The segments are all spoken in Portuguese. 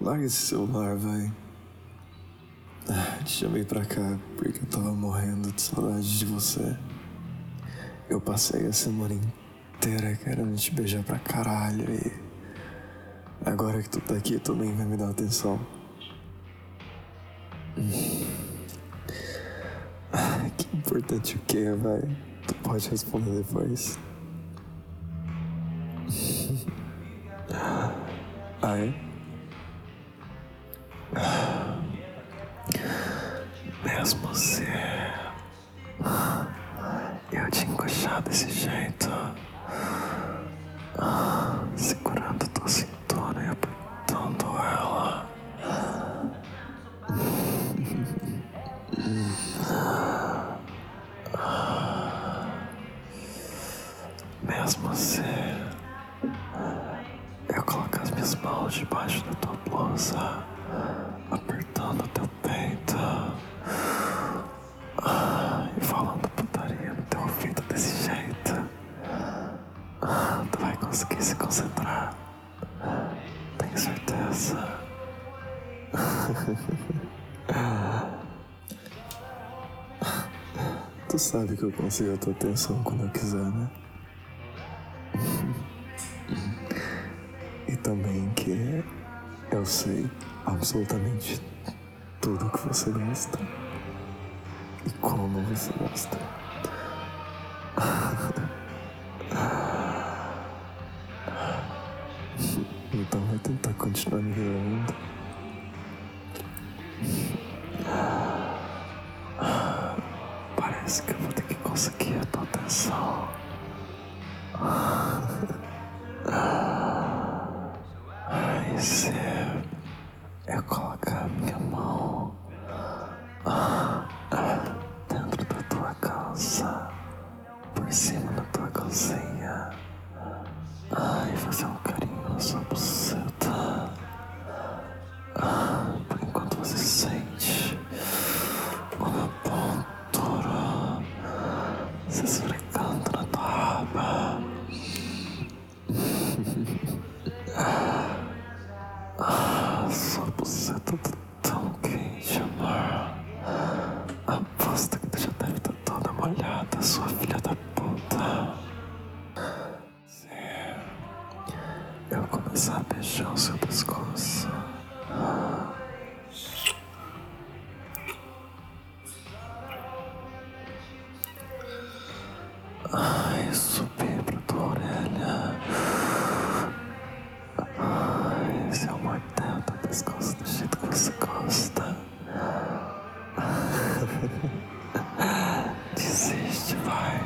Larga esse celular, vai. Ah, Te chamei pra cá porque eu tava morrendo de saudade de você. Eu passei a semana inteira querendo te beijar pra caralho e. Agora que tu tá aqui, nem vai me dar atenção. Hum. Ah, Que importante o que, vai? Tu pode responder depois. Ah, Tu sabe que eu consigo a tua atenção quando eu quiser, né? E também que eu sei absolutamente tudo que você gosta e como você gosta. Então vai tentar continuar me gravando. Que eu vou ter que conseguir a tua atenção. Ai, se eu colocar a minha mão dentro da tua calça, por cima da tua calcinha, Ai, subir pra tua orelha. Ai, é o martelo do pescoço do jeito que você gosta. Desiste, vai.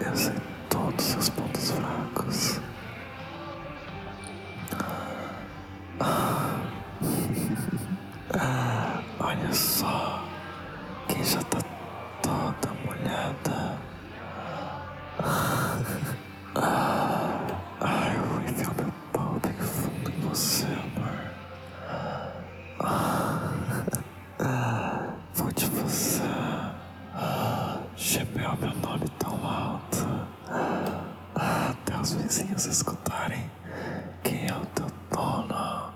Eu sei todos os seus pontos fracos. Olha só, o meu nome tão alto até os vizinhos escutarem quem é o teu dono,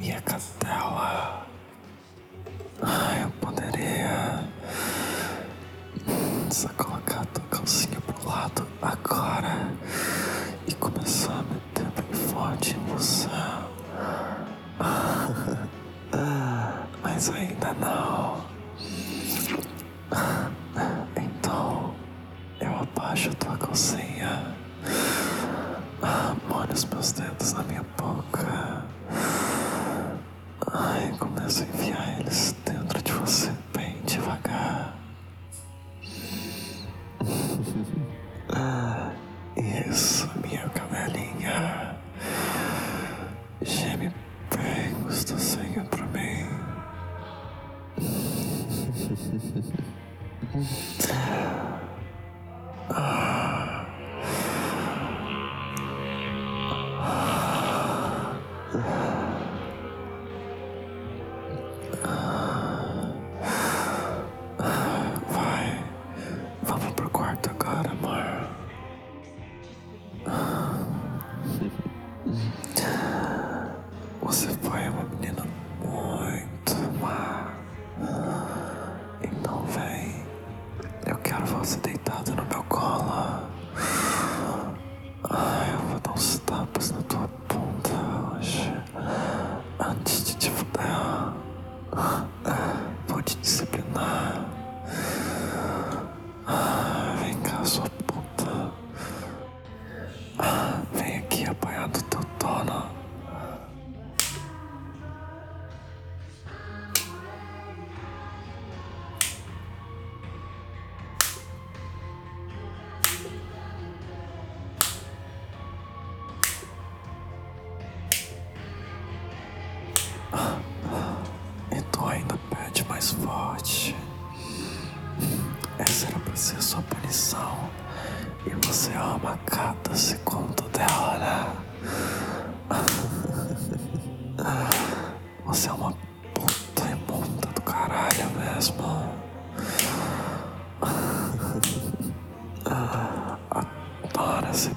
minha cadela. Ai, eu poderia só colocar a tua calcinha pro lado agora e começar a meter bem forte em você. Mas ainda não. Vai, vamos pro quarto agora, amor. Você foi uma menina muito má. Então vem. Eu quero você deitada no meu colo. Eu vou dar uns tapas na tua Essa era pra ser sua punição. E você ama cada segundo dela, né? Você é uma puta imunda do caralho mesmo. Adora ser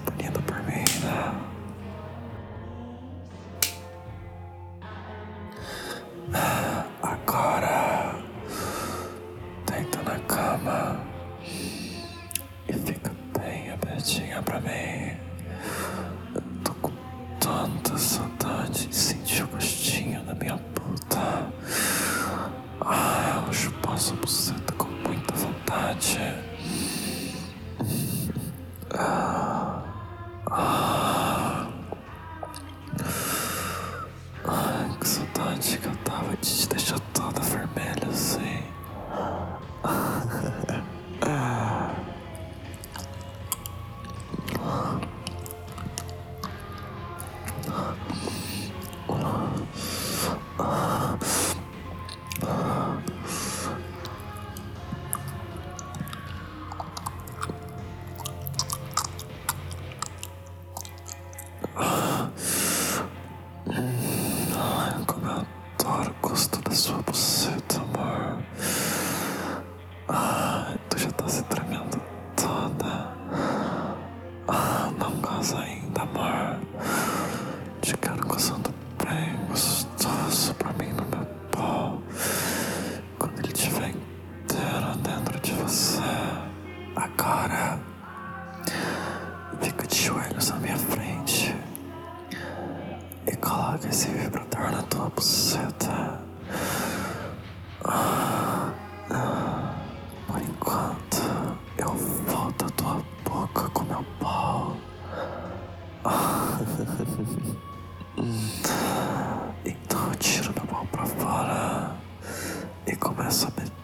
Ah, eu chupar sua buceta com muita vontade. Ai, adoro o gosto da sua buceta, amor. Ai, tu já tá se tremendo toda. Ah, não goza ainda, amor. Te quero gozando bem gostoso pra mim no meu pau. Quando ele estiver inteiro dentro de você. Agora, fica de joelhos na minha frente. E coloca esse vibrador na tua buceta. Por enquanto, eu volto a tua boca com meu pau. Então eu tiro meu pau pra fora e começo a meter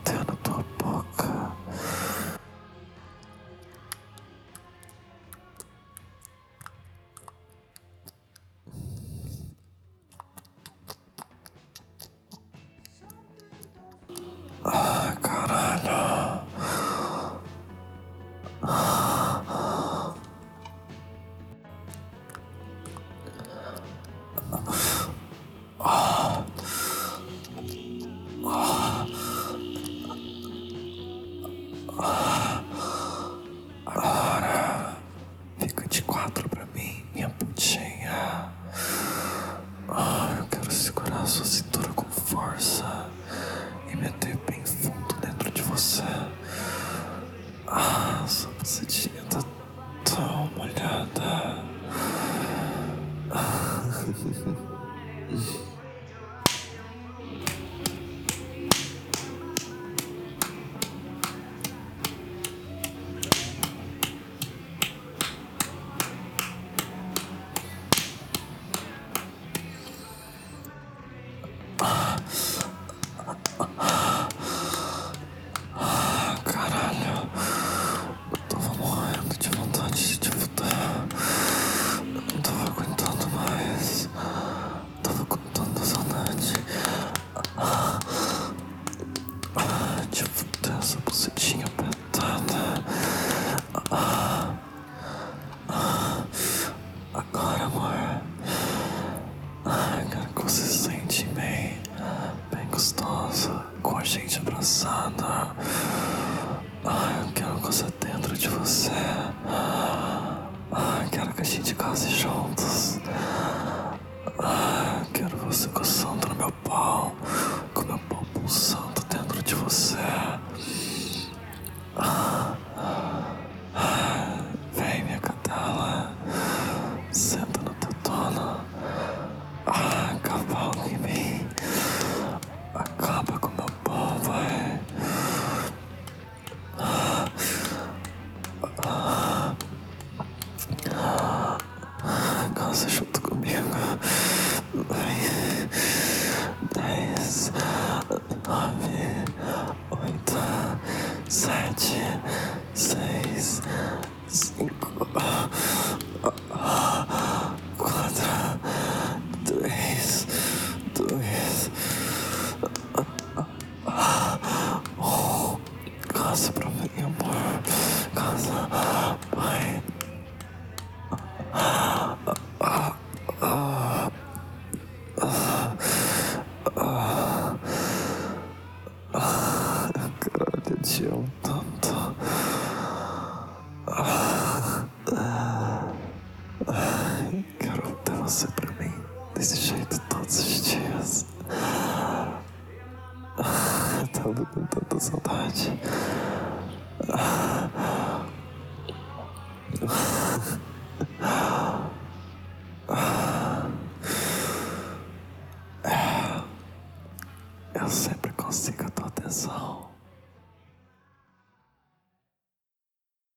abraçada. Ai, eu quero coisa dentro de você. Ai, quero que a gente case juntos. Ai, quero você coçando no meu pau, com meu pau pulsando dentro de você. Ai. Tava com tanta saudade.